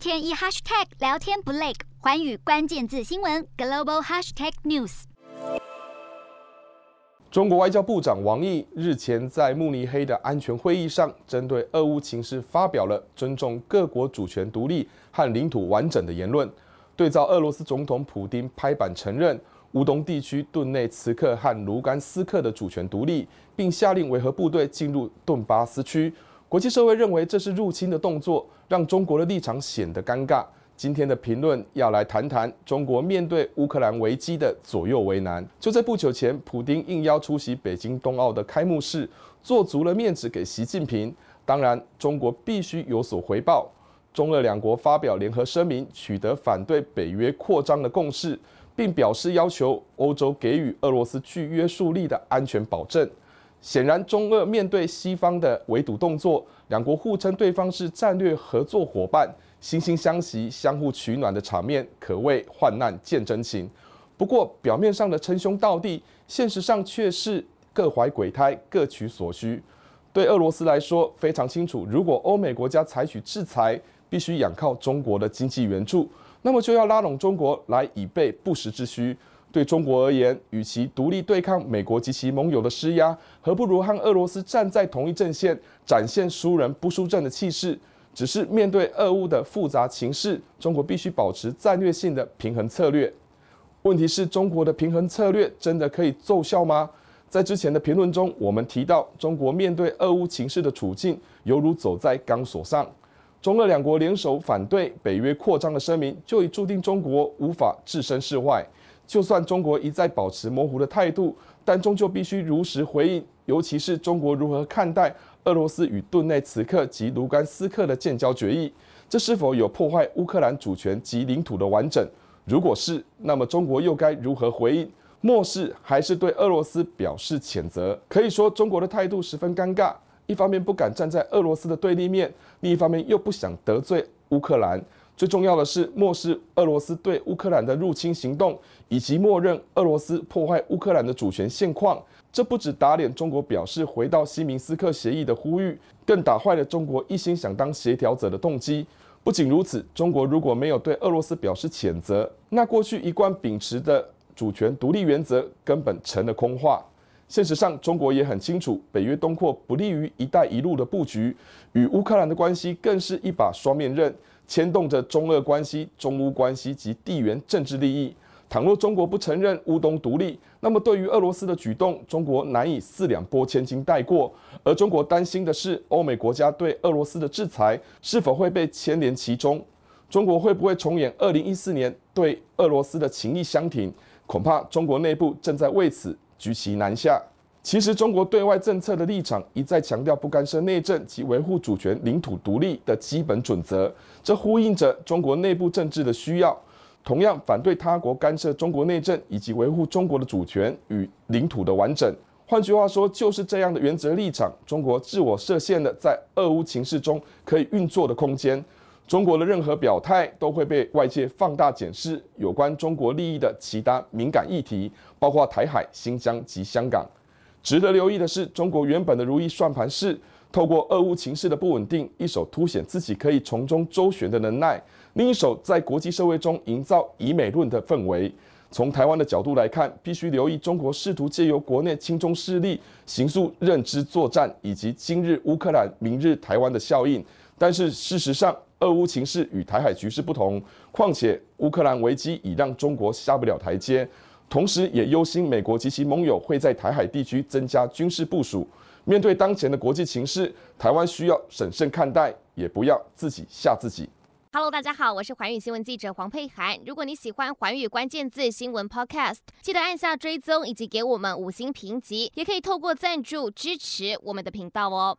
天一 hashtag 聊天不累，环宇关键字新闻 global hashtag news。中国外交部长王毅日前在慕尼黑的安全会议上，针对俄乌情势发表了尊重各国主权独立和领土完整的言论，对照俄罗斯总统普丁拍板承认乌东地区顿内茨克和卢甘斯克的主权独立，并下令维和部队进入顿巴斯区。国际社会认为这是入侵的动作，让中国的立场显得尴尬。今天的评论要来谈谈中国面对乌克兰危机的左右为难。就在不久前，普丁应邀出席北京冬奥的开幕式，做足了面子给习近平。当然，中国必须有所回报。中俄两国发表联合声明，取得反对北约扩张的共识，并表示要求欧洲给予俄罗斯具约束力的安全保证。显然，中俄面对西方的围堵动作，两国互称对方是战略合作伙伴，惺惺相惜、相互取暖的场面可谓患难见真情。不过，表面上的称兄道弟，现实上却是各怀鬼胎、各取所需。对俄罗斯来说，非常清楚，如果欧美国家采取制裁，必须仰靠中国的经济援助，那么就要拉拢中国来以备不时之需。对中国而言，与其独立对抗美国及其盟友的施压，何不如和俄罗斯站在同一阵线，展现输人不输阵的气势？只是面对俄乌的复杂情势，中国必须保持战略性的平衡策略。问题是，中国的平衡策略真的可以奏效吗？在之前的评论中，我们提到，中国面对俄乌情势的处境，犹如走在钢索上。中俄两国联手反对北约扩张的声明，就已注定中国无法置身事外。就算中国一再保持模糊的态度，但终究必须如实回应。尤其是中国如何看待俄罗斯与顿内茨克及卢甘斯克的建交决议？这是否有破坏乌克兰主权及领土的完整？如果是，那么中国又该如何回应？漠视还是对俄罗斯表示谴责？可以说，中国的态度十分尴尬：一方面不敢站在俄罗斯的对立面，另一方面又不想得罪乌克兰。最重要的是，漠视俄罗斯对乌克兰的入侵行动，以及默认俄罗斯破坏乌克兰的主权现况。这不止打脸中国表示回到西明斯克协议的呼吁，更打坏了中国一心想当协调者的动机。不仅如此，中国如果没有对俄罗斯表示谴责，那过去一贯秉持的主权独立原则根本成了空话。现实上，中国也很清楚，北约东扩不利于“一带一路”的布局，与乌克兰的关系更是一把双面刃。牵动着中俄关系、中乌关系及地缘政治利益。倘若中国不承认乌东独立，那么对于俄罗斯的举动，中国难以四两拨千斤带过。而中国担心的是，欧美国家对俄罗斯的制裁是否会被牵连其中？中国会不会重演二零一四年对俄罗斯的情谊相挺？恐怕中国内部正在为此举棋难下。其实，中国对外政策的立场一再强调不干涉内政及维护主权、领土独立的基本准则，这呼应着中国内部政治的需要。同样，反对他国干涉中国内政以及维护中国的主权与领土的完整。换句话说，就是这样的原则立场，中国自我设限了在俄乌情势中可以运作的空间。中国的任何表态都会被外界放大检视有关中国利益的其他敏感议题，包括台海、新疆及香港。值得留意的是，中国原本的如意算盘是透过俄乌情势的不稳定，一手凸显自己可以从中周旋的能耐，另一手在国际社会中营造以美论的氛围。从台湾的角度来看，必须留意中国试图借由国内亲中势力形塑认知作战，以及今日乌克兰、明日台湾的效应。但是事实上，俄乌情势与台海局势不同，况且乌克兰危机已让中国下不了台阶。同时，也忧心美国及其盟友会在台海地区增加军事部署。面对当前的国际情势，台湾需要审慎看待，也不要自己吓自己。Hello，大家好，我是环宇新闻记者黄佩涵。如果你喜欢环宇关键字新闻 Podcast，记得按下追踪以及给我们五星评级，也可以透过赞助支持我们的频道哦。